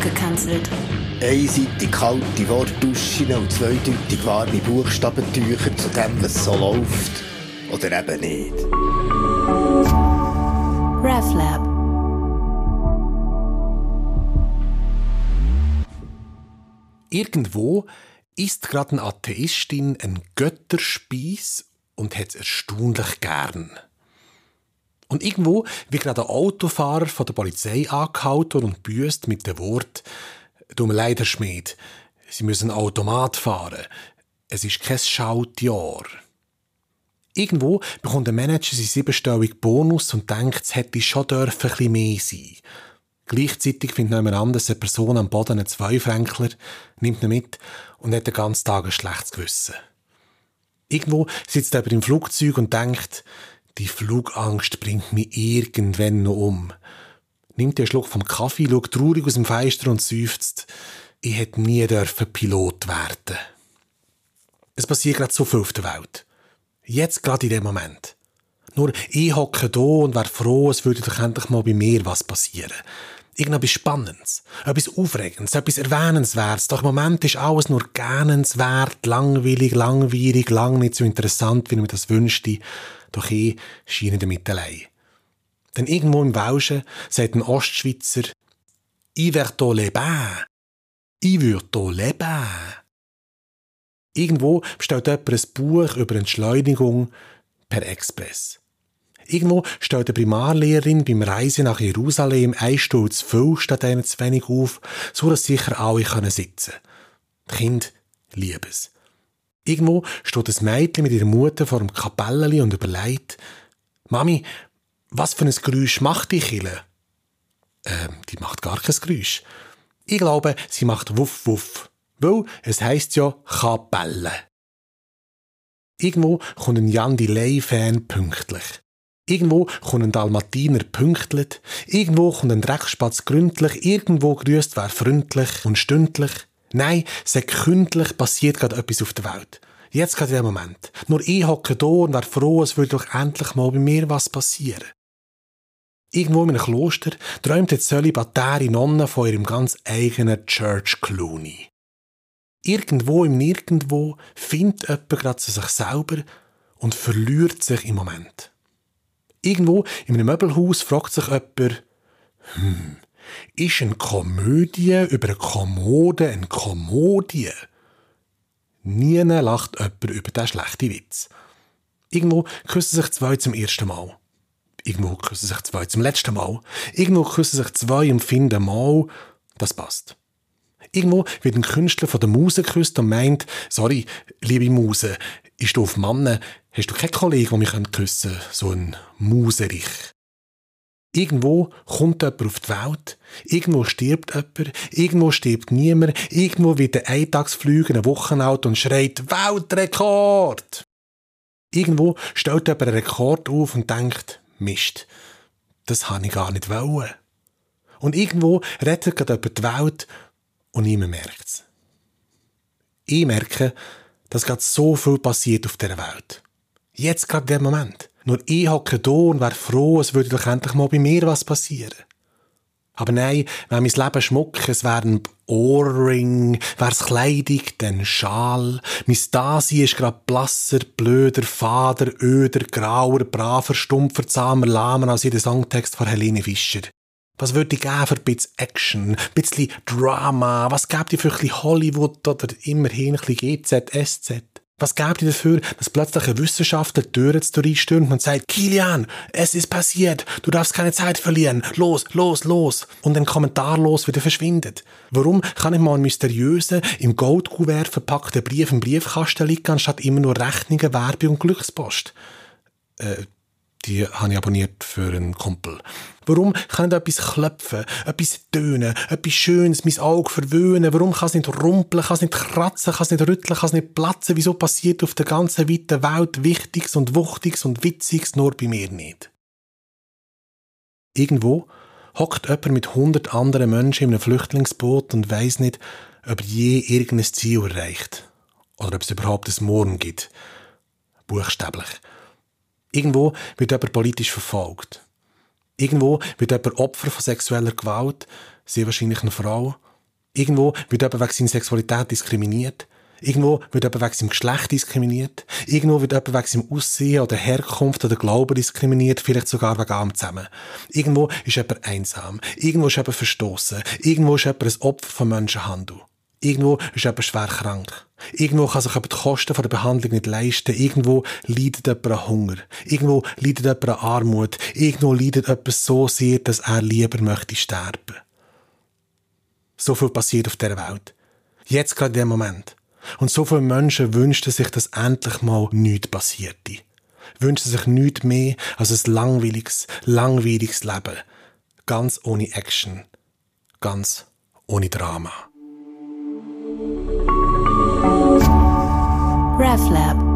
abgekanzelt. Einseitig kalte Wortduschen und zweideutig warme Buchstabentücher zu dem, was so läuft. Oder eben nicht. RefLab. Irgendwo isst gerade eine Atheistin ein Götterspieß und hat es erstaunlich gern. Und irgendwo wird gerade ein Autofahrer von der Polizei angehalten und büßt mit dem Wort «Du mir leid, Herr Schmied, Sie müssen Automat fahren. Es ist kein Schautjahr.» Irgendwo bekommt der Manager seinen siebenstelligen Bonus und denkt, es hätte schon dürfen ein mehr sein. Gleichzeitig findet jemand anderes eine Person am Boden einen Zweifränkler, nimmt ihn mit und hat den ganzen Tag ein schlechtes Gewissen. Irgendwo sitzt er im Flugzeug und denkt, die Flugangst bringt mich irgendwann noch um. Nimmt den Schluck vom Kaffee, schaut traurig aus dem Fenster und seufzt, ich hätte nie dürfen Pilot werden. Es passiert gerade so viel auf der Welt. Jetzt gerade in dem Moment. Nur ich hocke hier und wäre froh, es würde doch endlich mal bei mir was passieren. Irgendetwas Spannendes, etwas Aufregendes, etwas Erwähnenswertes. Doch im Moment ist alles nur gähnenswert, langweilig, langwierig, lang nicht so interessant, wie ich mir das wünschte. Doch ich scheine damit allein. Denn irgendwo im Welschen sagt ein Ostschweizer, ich werde hier leben. Ich würde hier leben. Irgendwo bestellt jemand ein Buch über Entschleunigung per Express. Irgendwo stellt eine Primarlehrerin beim Reisen nach Jerusalem ein Stuhl zu viel statt einem zu wenig auf, so dass sicher alle können sitzen Die Kinder lieben es. Irgendwo steht ein Mädchen mit ihrer Mutter vor dem Kapelleli und überlegt, Mami, was für ein Geräusch macht die Kille? Ähm, die macht gar kein Geräusch. Ich glaube, sie macht Wuff Wuff. Weil es heisst ja Kapelle. Irgendwo kommt ein Jan Delay-Fan pünktlich. Irgendwo kommt ein Dalmatiner pünktlich. Irgendwo kommt ein Dreckspatz gründlich. Irgendwo grüßt wer freundlich und stündlich. Nein, sekündlich passiert gerade etwas auf der Welt. Jetzt gerade dem Moment. Nur ich hocke da und wäre froh, es würde doch endlich mal bei mir was passieren. Irgendwo in einem Kloster träumt jetzt zölibatäre Nonne von ihrem ganz eigenen Church Clooney. Irgendwo im Nirgendwo findet jemand gerade zu sich selber und verliert sich im Moment. Irgendwo in einem Möbelhaus fragt sich jemand, hm, ist eine Komödie über eine Kommode eine Kommodie? Nie lacht jemand über diesen schlechten Witz. Irgendwo küssen sich zwei zum ersten Mal. Irgendwo küssen sich zwei zum letzten Mal. Irgendwo küssen sich zwei im finden Mal. Das passt. Irgendwo wird ein Künstler von der Muse geküsst und meint, sorry, liebe Muse, ist du auf Mannen, hast du keinen Kollegen, der mich küssen kann, so ein Muserich. Irgendwo kommt jemand auf die Welt, irgendwo stirbt jemand, irgendwo stirbt niemand, irgendwo wird ein Eintagsflüger eine Woche alt und schreit Weltrekord! Irgendwo stellt jemand einen Rekord auf und denkt, Mist, das habe ich gar nicht wollen. Und irgendwo rettet gerade jemand die Welt und niemand merkt es. Ich merke, dass gerade so viel passiert auf dieser Welt. Jetzt gerade der Moment. Nur ich hocke da und wäre froh, es würde doch endlich mal bei mir was passieren. Aber nein, wenn mein Leben Schmuck, es wäre ein Ohrring, wär's Kleidung, dann Schal. Mein Dasein ist grad blasser, blöder, fader, öder, grauer, braver, stumpfer, zahmer, lahmer als jeder Songtext von Helene Fischer. Was würde ich geben für ein bisschen Action, ein bisschen Drama? Was gäbe ich für ein bisschen Hollywood oder immerhin ein bisschen GZ, SZ? Was gäbe ihr dafür, dass plötzlich ein Wissenschaftler die Tür zu reinstürmt und sagt, Kilian, es ist passiert, du darfst keine Zeit verlieren, los, los, los, und dann kommentarlos wieder verschwindet? Warum kann ich mal einen mysteriösen, im Goldkuvert verpackten Brief im Briefkasten liegen, anstatt immer nur Rechnungen, Werbung und Glückspost? Äh, die habe ich abonniert für einen Kumpel. Warum kann etwas klopfen, etwas tönen, etwas Schönes mein Auge verwöhnen? Warum kann es nicht rumpeln, kann es nicht kratzen, kann es nicht rütteln, kann es nicht platzen? Wieso passiert auf der ganzen weiten Welt Wichtiges und Wuchtiges und Witziges, nur bei mir nicht? Irgendwo hockt jemand mit hundert anderen Menschen in einem Flüchtlingsboot und weiß nicht, ob je irgendein Ziel erreicht. Oder ob es überhaupt ein Morgen gibt. Buchstäblich. Irgendwo wird jemand politisch verfolgt. Irgendwo wird jemand Opfer von sexueller Gewalt, sehr wahrscheinlich eine Frau, Irgendwo wird jemand wegen seiner Sexualität diskriminiert. Irgendwo wird jemand wegen seinem Geschlecht diskriminiert. Irgendwo wird jemand wegen seinem Aussehen oder Herkunft oder Glauben diskriminiert, vielleicht sogar wegen allem zusammen. Irgendwo ist jemand einsam. Irgendwo ist jemand verstoßen. Irgendwo ist jemand ein Opfer von Menschenhandel. Irgendwo ist jemand schwer krank. Irgendwo kann sich jemand die Kosten der Behandlung nicht leisten. Irgendwo leidet jemand an Hunger. Irgendwo leidet jemand an Armut. Irgendwo leidet jemand so sehr, dass er lieber möchte sterben. So viel passiert auf der Welt. Jetzt gerade in dem Moment. Und so viele Menschen wünschten sich, dass endlich mal nichts passierte. Wünschten sich nichts mehr als ein langweiliges, langweiliges Leben. Ganz ohne Action. Ganz ohne Drama. RefLab